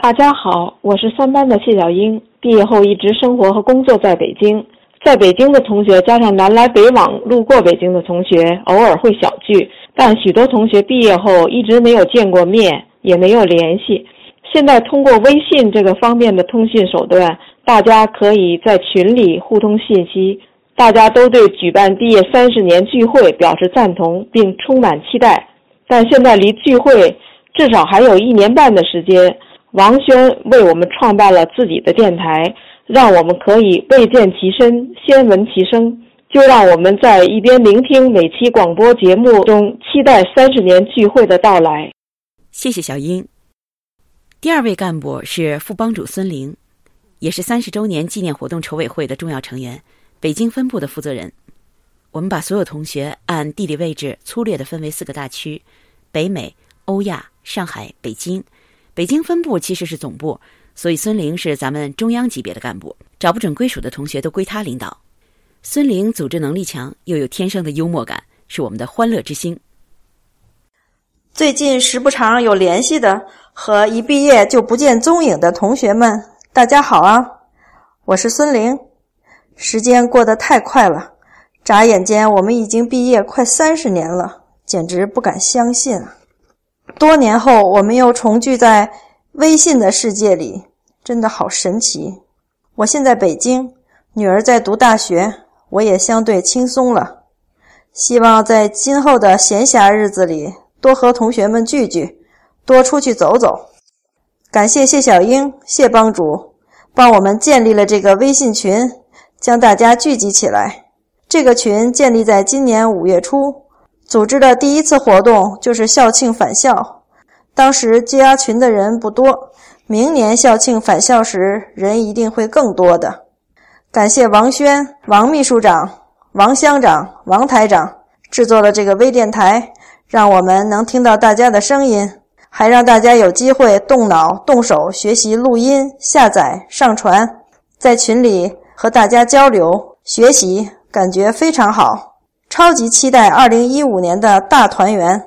大家好，我是三班的谢小英。毕业后一直生活和工作在北京，在北京的同学加上南来北往路过北京的同学，偶尔会小聚，但许多同学毕业后一直没有见过面，也没有联系。现在通过微信这个方便的通讯手段，大家可以在群里互通信息。大家都对举办毕业三十年聚会表示赞同，并充满期待。但现在离聚会至少还有一年半的时间。王轩为我们创办了自己的电台，让我们可以未见其身，先闻其声。就让我们在一边聆听每期广播节目中，期待三十年聚会的到来。谢谢小英。第二位干部是副帮主孙玲，也是三十周年纪念活动筹委会的重要成员，北京分部的负责人。我们把所有同学按地理位置粗略地分为四个大区：北美、欧亚、上海、北京。北京分部其实是总部，所以孙玲是咱们中央级别的干部，找不准归属的同学都归他领导。孙玲组织能力强，又有天生的幽默感，是我们的欢乐之星。最近时不常有联系的。和一毕业就不见踪影的同学们，大家好啊！我是孙玲。时间过得太快了，眨眼间我们已经毕业快三十年了，简直不敢相信啊！多年后，我们又重聚在微信的世界里，真的好神奇。我现在北京，女儿在读大学，我也相对轻松了。希望在今后的闲暇日子里，多和同学们聚聚。多出去走走，感谢谢小英、谢帮主帮我们建立了这个微信群，将大家聚集起来。这个群建立在今年五月初，组织的第一次活动就是校庆返校，当时接压群的人不多，明年校庆返校时人一定会更多的。感谢王轩、王秘书长、王乡长、王台长制作了这个微电台，让我们能听到大家的声音。还让大家有机会动脑动手学习录音、下载、上传，在群里和大家交流学习，感觉非常好，超级期待二零一五年的大团圆。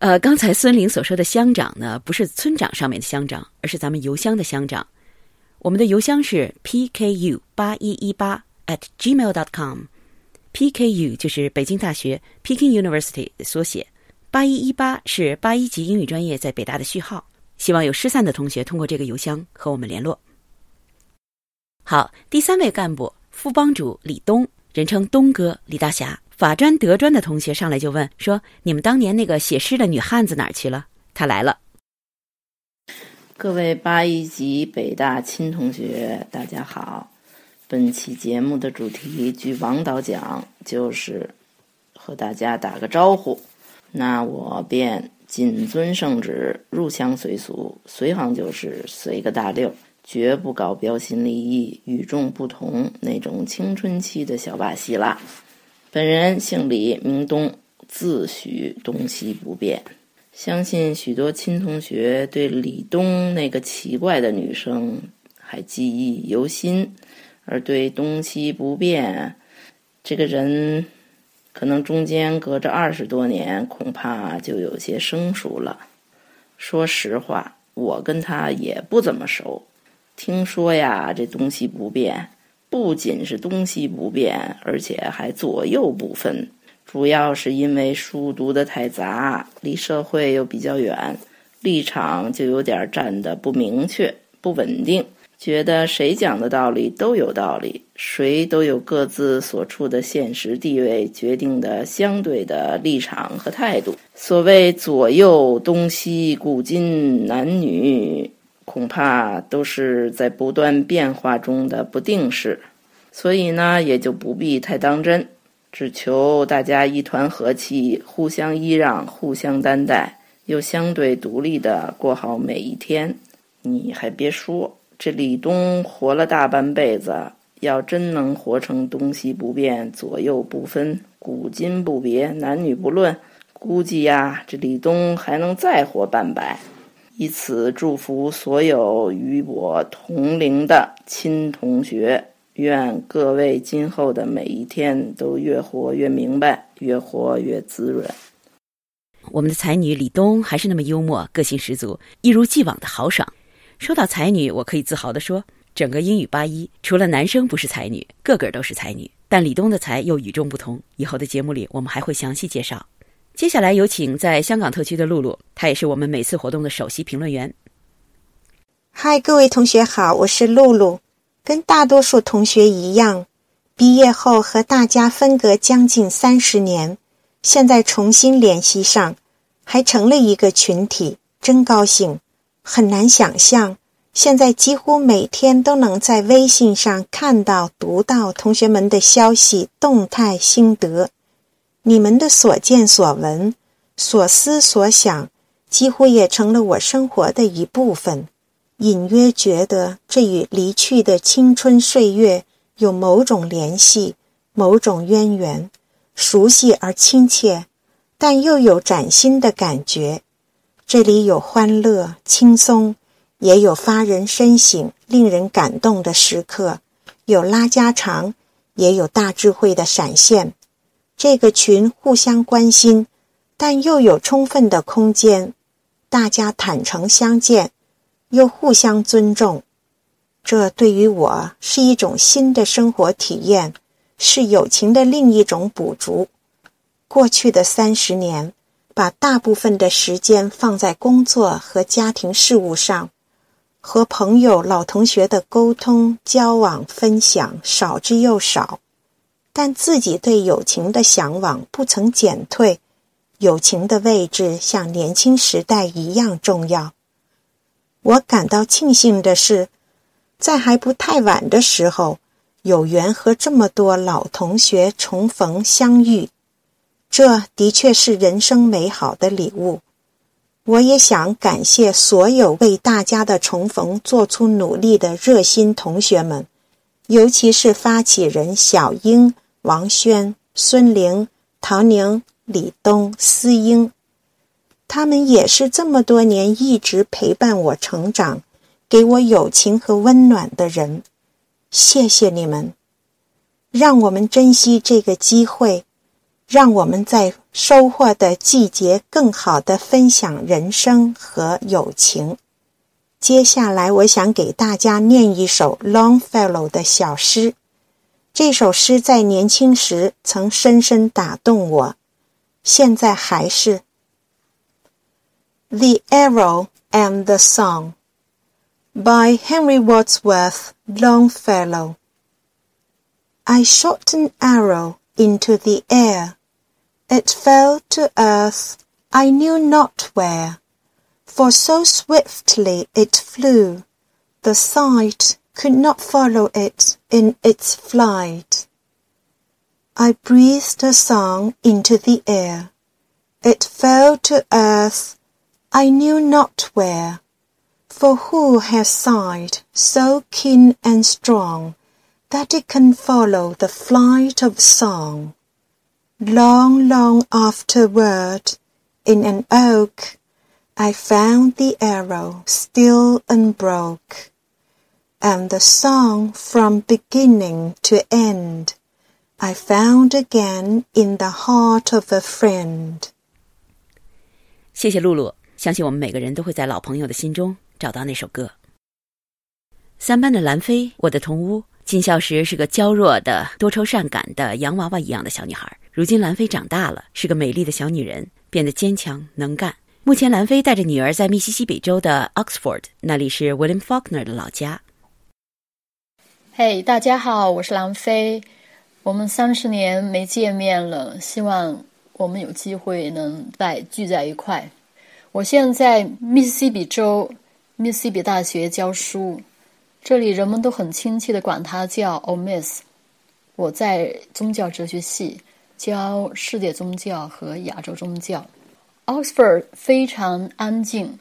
呃，刚才孙玲所说的乡长呢，不是村长上面的乡长，而是咱们邮箱的乡长。我们的邮箱是 pku 八一一八 at gmail dot com，pku 就是北京大学 Peking University 的缩写。八一一八是八一级英语专业在北大的序号，希望有失散的同学通过这个邮箱和我们联络。好，第三位干部副帮主李东，人称东哥李大侠，法专德专的同学上来就问说：“你们当年那个写诗的女汉子哪儿去了？”他来了。各位八一级北大亲同学，大家好。本期节目的主题，据王导讲，就是和大家打个招呼。那我便谨遵圣旨，入乡随俗，随行就是随个大溜，绝不搞标新立异、与众不同那种青春期的小把戏啦。本人姓李，名东，自诩东西不变。相信许多亲同学对李东那个奇怪的女生还记忆犹新，而对东西不变这个人。可能中间隔着二十多年，恐怕就有些生疏了。说实话，我跟他也不怎么熟。听说呀，这东西不变，不仅是东西不变，而且还左右不分。主要是因为书读的太杂，离社会又比较远，立场就有点站得不明确、不稳定。觉得谁讲的道理都有道理，谁都有各自所处的现实地位决定的相对的立场和态度。所谓左右东西、古今男女，恐怕都是在不断变化中的不定式，所以呢，也就不必太当真，只求大家一团和气，互相依让，互相担待，又相对独立的过好每一天。你还别说，这李东活了大半辈子，要真能活成东西不变、左右不分、古今不别、男女不论，估计呀，这李东还能再活半百。以此祝福所有与我同龄的亲同学，愿各位今后的每一天都越活越明白，越活越滋润。我们的才女李东还是那么幽默，个性十足，一如既往的豪爽。说到才女，我可以自豪地说，整个英语八一除了男生不是才女，个个都是才女。但李东的才又与众不同，以后的节目里我们还会详细介绍。接下来有请在香港特区的露露，她也是我们每次活动的首席评论员。嗨，各位同学好，我是露露。跟大多数同学一样，毕业后和大家分隔将近三十年，现在重新联系上，还成了一个群体，真高兴。很难想象，现在几乎每天都能在微信上看到、读到同学们的消息、动态心得。你们的所见所闻、所思所想，几乎也成了我生活的一部分。隐约觉得这与离去的青春岁月有某种联系、某种渊源，熟悉而亲切，但又有崭新的感觉。这里有欢乐、轻松，也有发人深省、令人感动的时刻；有拉家常，也有大智慧的闪现。这个群互相关心，但又有充分的空间，大家坦诚相见，又互相尊重。这对于我是一种新的生活体验，是友情的另一种补足。过去的三十年，把大部分的时间放在工作和家庭事务上，和朋友、老同学的沟通、交往、分享少之又少。但自己对友情的向往不曾减退，友情的位置像年轻时代一样重要。我感到庆幸的是，在还不太晚的时候，有缘和这么多老同学重逢相遇，这的确是人生美好的礼物。我也想感谢所有为大家的重逢做出努力的热心同学们，尤其是发起人小英。王轩、孙玲、唐宁、李东、思英，他们也是这么多年一直陪伴我成长、给我友情和温暖的人。谢谢你们，让我们珍惜这个机会，让我们在收获的季节更好的分享人生和友情。接下来，我想给大家念一首 Longfellow 的小诗。这首诗在年轻时曾深深打动我，现在还是。The Arrow and the Song by Henry Wadsworth Longfellow. I shot an arrow into the air. It fell to earth, I knew not where, for so swiftly it flew, the sight could not follow it in its flight. I breathed a song into the air. It fell to earth, I knew not where. For who has sight so keen and strong that it can follow the flight of song? Long, long afterward, in an oak, I found the arrow still unbroke and the song from beginning to end I found again in the heart of a friend。谢谢露露，相信我们每个人都会在老朋友的心中找到那首歌。三班的兰妃，我的同屋， 进校时是个娇弱的、多愁善感的洋娃娃一样的小女孩。如今兰妃长大了，是个美丽的小女人，变得坚强能干。目前兰妃带着女儿在密西西比州的 Oxford，那里是 William Faulkner 的老家。嘿，大家好，我是兰菲。我们三十年没见面了，希望我们有机会能再聚在一块。我现在在密西西比州密西西比大学教书，这里人们都很亲切的管他叫 o Miss。我在宗教哲学系教世界宗教和亚洲宗教。Oxford 非常安静，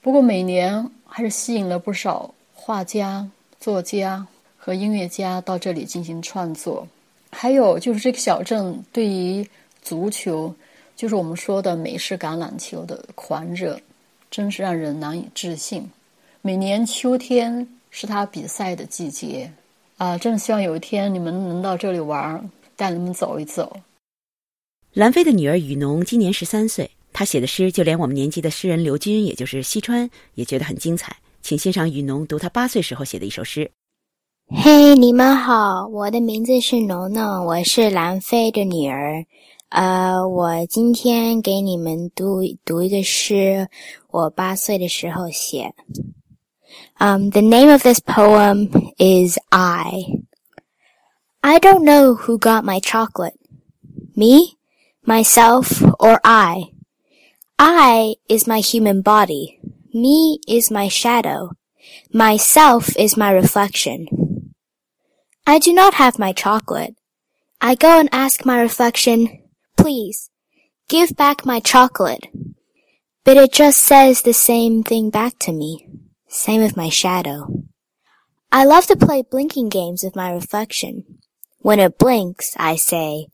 不过每年还是吸引了不少画家、作家和音乐家到这里进行创作。还有就是这个小镇对于足球，就是我们说的美式橄榄球的狂热，真是让人难以置信。每年秋天是他比赛的季节啊！真希望有一天你们能到这里玩，带你们走一走。兰飞的女儿雨农今年十三岁。她写的诗，就连我们年级的诗人刘军，也就是西川，也觉得很精彩。请欣赏雨农读他八岁时候写的一首诗。嘿，你们好，我的名字是农农，我是兰飞的女儿。呃，我今天给你们读读一个诗，我八岁的时候写。Um, the name of this poem is I. I don't know who got my chocolate. Me, myself, or I. I is my human body. Me is my shadow. Myself is my reflection. I do not have my chocolate. I go and ask my reflection, please, give back my chocolate. But it just says the same thing back to me. Same with my shadow. I love to play blinking games with my reflection. When it blinks, I say,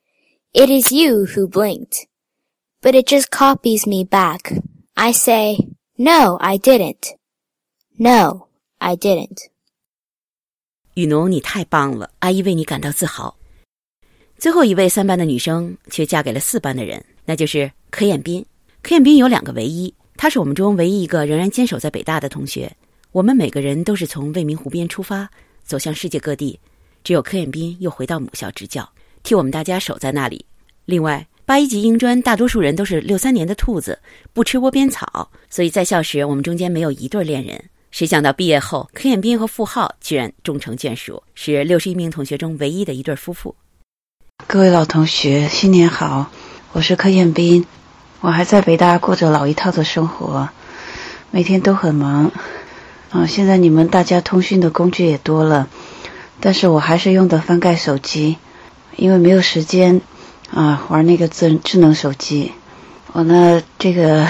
it is you who blinked but it just copies me back. I say, no, I didn't. No, I didn't. 雨农，你太棒了，阿姨为你感到自豪。最后一位三班的女生却嫁给了四班的人，那就是柯彦斌。柯彦斌有两个唯一，他是我们中唯一一个仍然坚守在北大的同学。 我们每个人都是从未名湖边出发，走向世界各地，只有柯彦斌又回到母校执教，替我们大家守在那里。另外。八一级英专，大多数人都是六三年的兔子，不吃窝边草，所以在校时我们中间没有一对恋人。谁想到毕业后，柯彦斌和傅浩居然终成眷属，是六十一名同学中唯一的一对夫妇。各位老同学，新年好！我是柯彦斌，我还在北大过着老一套的生活，每天都很忙。啊，现在你们大家通讯的工具也多了，但是我还是用的翻盖手机，因为没有时间。啊，玩那个智智能手机，我呢，这个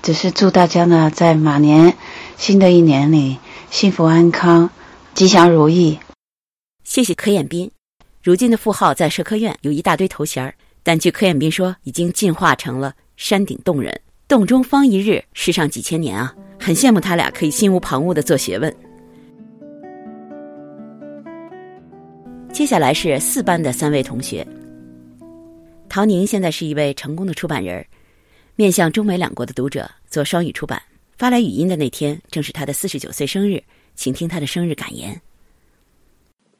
只是祝大家呢，在马年新的一年里幸福安康、吉祥如意。谢谢柯彦斌。如今的富号在社科院有一大堆头衔但据柯彦斌说，已经进化成了山顶洞人。洞中方一日，世上几千年啊！很羡慕他俩可以心无旁骛的做学问。接下来是四班的三位同学。陶宁现在是一位成功的出版人，面向中美两国的读者做双语出版。发来语音的那天正是他的四十九岁生日，请听他的生日感言。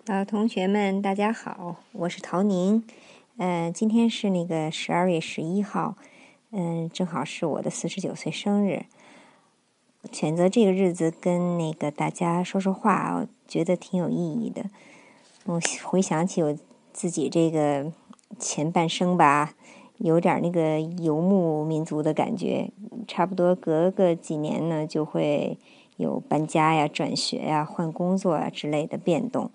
老同学们，大家好，我是陶宁。嗯，今天是那个十二月十一号，嗯，正好是我的四十九岁生日。选择这个日子跟那个大家说说话，我觉得挺有意义的。我回想起我自己这个。前半生吧，有点那个游牧民族的感觉，差不多隔个几年呢，就会有搬家呀、转学呀、换工作啊之类的变动。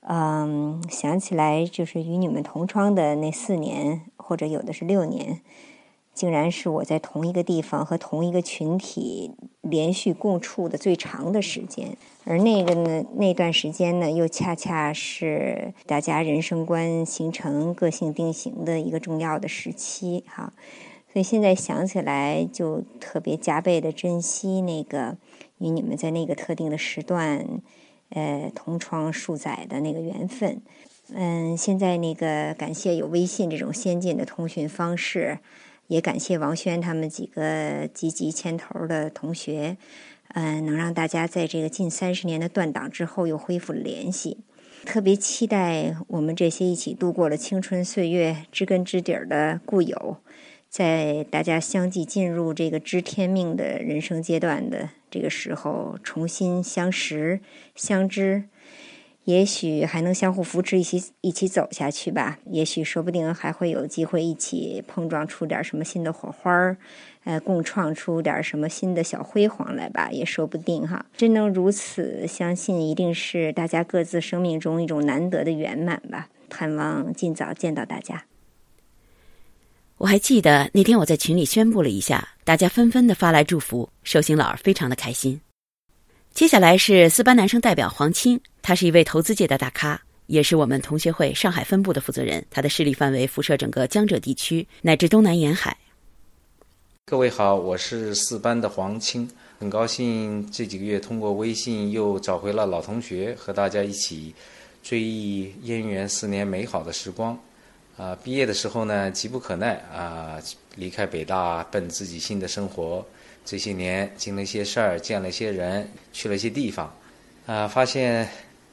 嗯，想起来就是与你们同窗的那四年，或者有的是六年。竟然是我在同一个地方和同一个群体连续共处的最长的时间，而那个呢，那段时间呢，又恰恰是大家人生观形成、个性定型的一个重要的时期，哈。所以现在想起来，就特别加倍的珍惜那个与你们在那个特定的时段，呃，同窗数载的那个缘分。嗯，现在那个感谢有微信这种先进的通讯方式。也感谢王轩他们几个积极牵头的同学，嗯，能让大家在这个近三十年的断档之后又恢复了联系。特别期待我们这些一起度过了青春岁月、知根知底儿的故友，在大家相继进入这个知天命的人生阶段的这个时候，重新相识、相知，也许还能相互扶持，一起一起走下去吧。也许说不定还会有机会一起碰撞出点什么新的火花儿，呃，共创出点什么新的小辉煌来吧，也说不定哈。真能如此，相信一定是大家各自生命中一种难得的圆满吧。盼望尽早见到大家。我还记得那天我在群里宣布了一下，大家纷纷的发来祝福，寿星老儿非常的开心。接下来是四班男生代表黄青，他是一位投资界的大咖，也是我们同学会上海分部的负责人。他的势力范围辐射整个江浙地区乃至东南沿海。各位好，我是四班的黄青，很高兴这几个月通过微信又找回了老同学，和大家一起追忆燕园四年美好的时光。啊，毕业的时候呢，急不可耐啊，离开北大奔自己新的生活。这些年经了一些事儿，见了一些人，去了些地方，啊，发现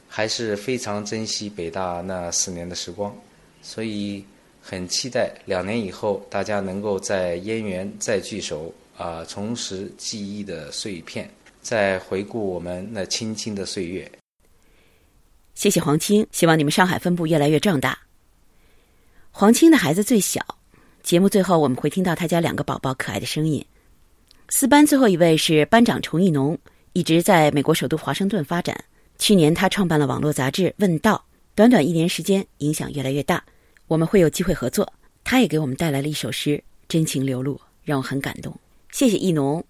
还是非常珍惜北大那四年的时光，所以很期待两年以后大家能够在燕园再聚首，啊，重拾记忆的碎片，再回顾我们那青青的岁月。谢谢黄青，希望你们上海分部越来越壮大。黄青的孩子最小，节目最后我们会听到他家两个宝宝可爱的声音。四班最后一位是班长崇义农，一直在美国首都华盛顿发展。去年他创办了网络杂志《问道》，短短一年时间，影响越来越大。我们会有机会合作。他也给我们带来了一首诗，真情流露，让我很感动。谢谢义农。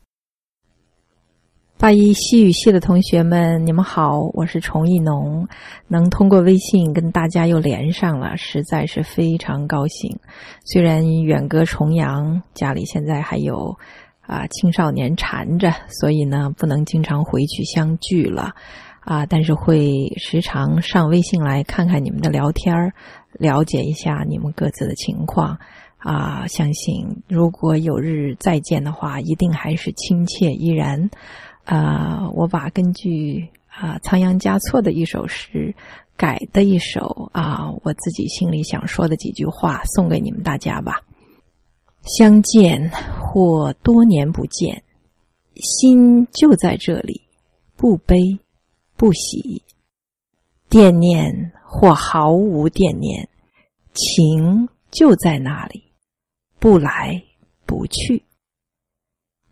八一西语系的同学们，你们好，我是崇义农，能通过微信跟大家又连上了，实在是非常高兴。虽然远隔重洋，家里现在还有。啊，青少年缠着，所以呢，不能经常回去相聚了，啊，但是会时常上微信来看看你们的聊天儿，了解一下你们各自的情况，啊，相信如果有日再见的话，一定还是亲切依然。啊，我把根据啊仓央嘉措的一首诗改的一首啊，我自己心里想说的几句话送给你们大家吧。相见或多年不见，心就在这里，不悲不喜；惦念或毫无惦念，情就在那里，不来不去。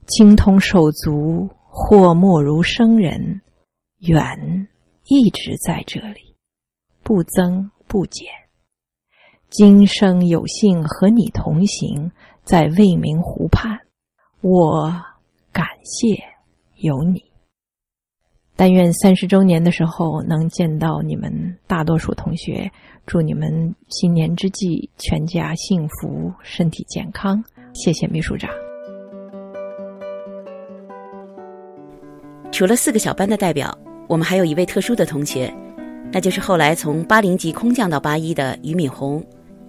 精通手足或莫如生人，缘一直在这里，不增不减。今生有幸和你同行。在未名湖畔，我感谢有你。但愿三十周年的时候能见到你们大多数同学，祝你们新年之际全家幸福、身体健康。谢谢秘书长。除了四个小班的代表，我们还有一位特殊的同学，那就是后来从八零级空降到八一的俞敏洪。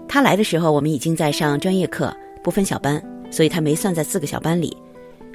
他来的时候，我们已经在上专业课。不分小班，所以他没算在四个小班里。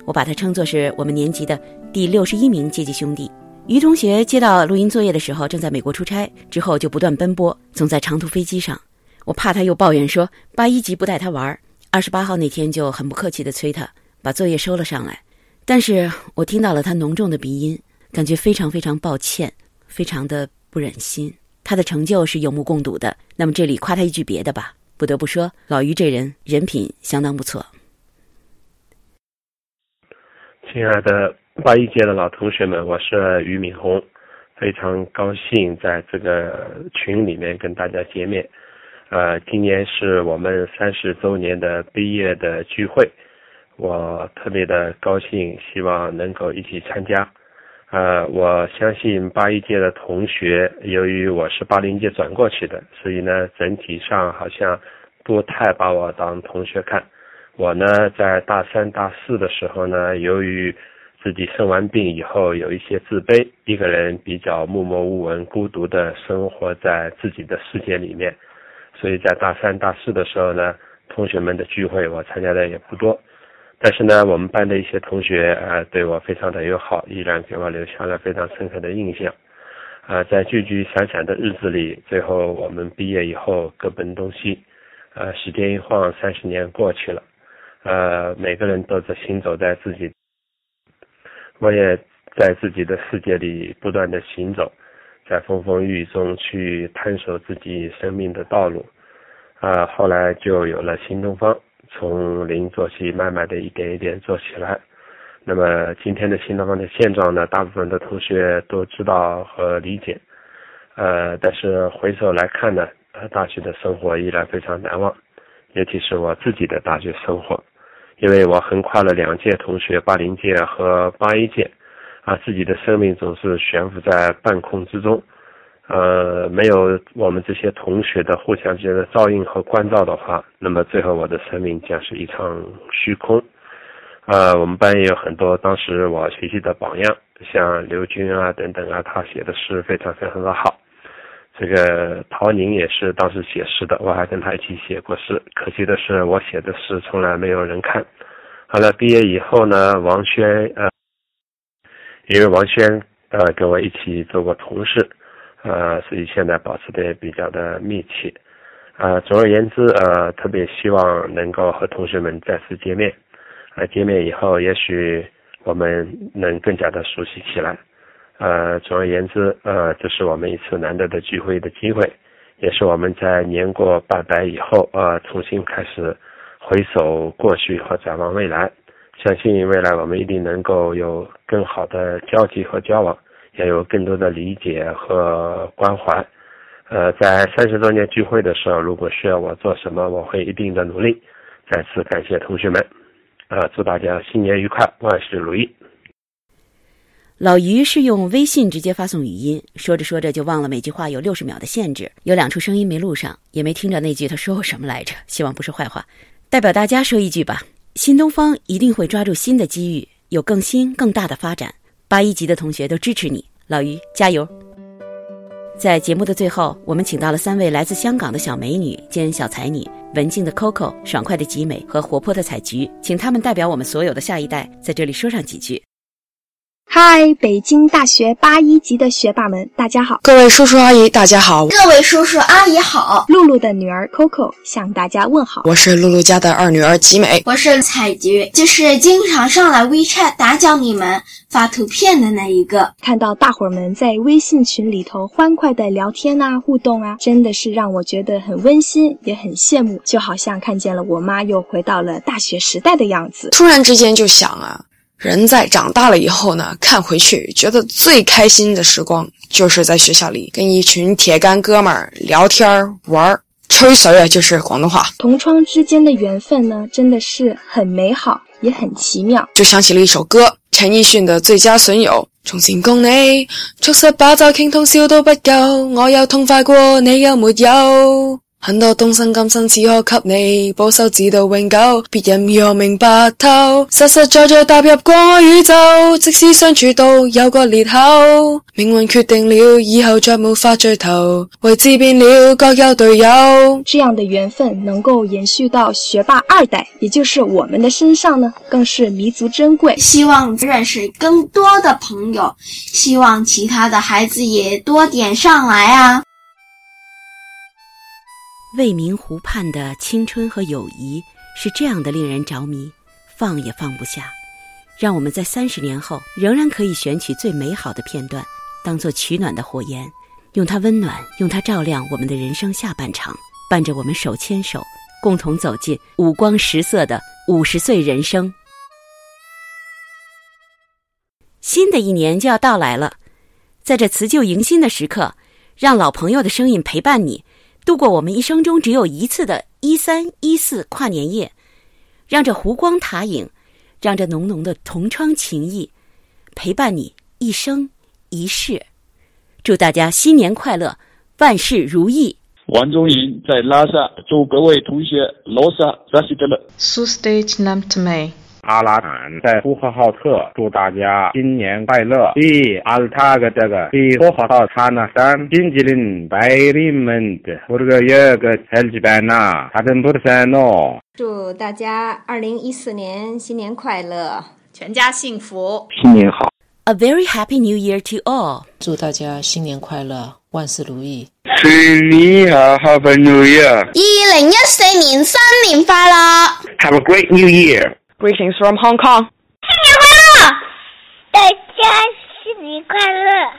我把他称作是我们年级的第六十一名阶级兄弟。于同学接到录音作业的时候，正在美国出差，之后就不断奔波，总在长途飞机上。我怕他又抱怨说八一级不带他玩。二十八号那天就很不客气地催他把作业收了上来，但是我听到了他浓重的鼻音，感觉非常非常抱歉，非常的不忍心。他的成就是有目共睹的，那么这里夸他一句别的吧。不得不说，老于这人人品相当不错。亲爱的八一届的老同学们，我是俞敏洪，非常高兴在这个群里面跟大家见面。呃，今年是我们三十周年的毕业的聚会，我特别的高兴，希望能够一起参加。呃，我相信八一届的同学，由于我是八零届转过去的，所以呢，整体上好像不太把我当同学看。我呢，在大三、大四的时候呢，由于自己生完病以后有一些自卑，一个人比较默默无闻、孤独的生活在自己的世界里面，所以在大三、大四的时候呢，同学们的聚会我参加的也不多。但是呢，我们班的一些同学啊，对我非常的友好，依然给我留下了非常深刻的印象。啊，在聚聚散散的日子里，最后我们毕业以后各奔东西，呃，时间一晃三十年过去了，呃，每个人都在行走在自己，我也在自己的世界里不断的行走，在风风雨雨中去探索自己生命的道路。啊，后来就有了新东方，从零做起，慢慢的一点一点做起来。那么今天的新东方的现状呢，大部分的同学都知道和理解。呃，但是回首来看呢，呃，大学的生活依然非常难忘，尤其是我自己的大学生活，因为我横跨了两届同学，八零届和八一届，啊，自己的生命总是悬浮在半空之中。呃，没有我们这些同学的互相之间的照应和关照的话，那么最后我的生命将是一场虚空。呃，我们班也有很多当时我学习的榜样，像刘军啊等等啊，他写的诗非常非常的好。这个陶宁也是当时写诗的，我还跟他一起写过诗。可惜的是，我写的诗从来没有人看。好了，毕业以后呢，王轩呃，因为王轩呃跟我一起做过同事。呃，所以现在保持的比较的密切。呃，总而言之，呃，特别希望能够和同学们再次见面。呃，见面以后，也许我们能更加的熟悉起来。呃，总而言之，呃，这是我们一次难得的聚会的机会，也是我们在年过半百以后，呃，重新开始回首过去和展望未来。相信未来我们一定能够有更好的交集和交往。要有更多的理解和关怀。呃，在三十多年聚会的时候，如果需要我做什么，我会一定的努力。再次感谢同学们，呃，祝大家新年愉快，万事如意。老于是用微信直接发送语音，说着说着就忘了每句话有六十秒的限制，有两处声音没录上，也没听着那句他说过什么来着。希望不是坏话。代表大家说一句吧：新东方一定会抓住新的机遇，有更新更大的发展。八一级的同学都支持你，老于加油！在节目的最后，我们请到了三位来自香港的小美女兼小才女：文静的 Coco、爽快的吉美和活泼的采菊，请她们代表我们所有的下一代，在这里说上几句。嗨，北京大学八一级的学霸们，大家好！各位叔叔阿姨，大家好！各位叔叔阿姨好！露露的女儿 Coco 向大家问好。我是露露家的二女儿吉美。我是彩菊，就是经常上来 WeChat 打搅你们发图片的那一个。看到大伙儿们在微信群里头欢快的聊天啊、互动啊，真的是让我觉得很温馨，也很羡慕，就好像看见了我妈又回到了大学时代的样子。突然之间就想啊。人在长大了以后呢，看回去觉得最开心的时光，就是在学校里跟一群铁杆哥们儿聊天玩吹水啊，就是广东话。同窗之间的缘分呢，真的是很美好，也很奇妙。就想起了一首歌，陈奕迅的《最佳损友》。从前共你促膝把酒倾通宵都不够，我有痛快过，你有没有？很多东生今生只可给你保守，直到永久。别人如何明白透？实实在在踏入过我宇宙，即使相处到有个裂口，命运决定了以后再无法追头，位置变了各有队友。这样的缘分能够延续到学霸二代，也就是我们的身上呢，更是弥足珍贵。希望认识更多的朋友，希望其他的孩子也多点上来啊。未名湖畔的青春和友谊是这样的令人着迷，放也放不下。让我们在三十年后仍然可以选取最美好的片段，当做取暖的火焰，用它温暖，用它照亮我们的人生下半场，伴着我们手牵手，共同走进五光十色的五十岁人生。新的一年就要到来了，在这辞旧迎新的时刻，让老朋友的声音陪伴你。度过我们一生中只有一次的一三一四跨年夜，让这湖光塔影，让这浓浓的同窗情谊陪伴你一生一世。祝大家新年快乐，万事如意。王中银在拉萨，祝各位同学罗萨扎西德勒。苏斯蒂奇南特梅。阿拉坦在呼和浩特，祝大家新年快乐！第阿尔塔个这个第呼和浩特那山金吉林白林们的，我这个有个成绩班呐，他真不得山喏。祝大家二零一四年新年快乐，全家幸福，新年好！A very happy New Year to all！祝大家新年快乐，万事如意！新年好，Happy New Year！二零一四年新年快乐！Have a great New Year！Greetings from Hong Kong。新年快乐！大家新年快乐！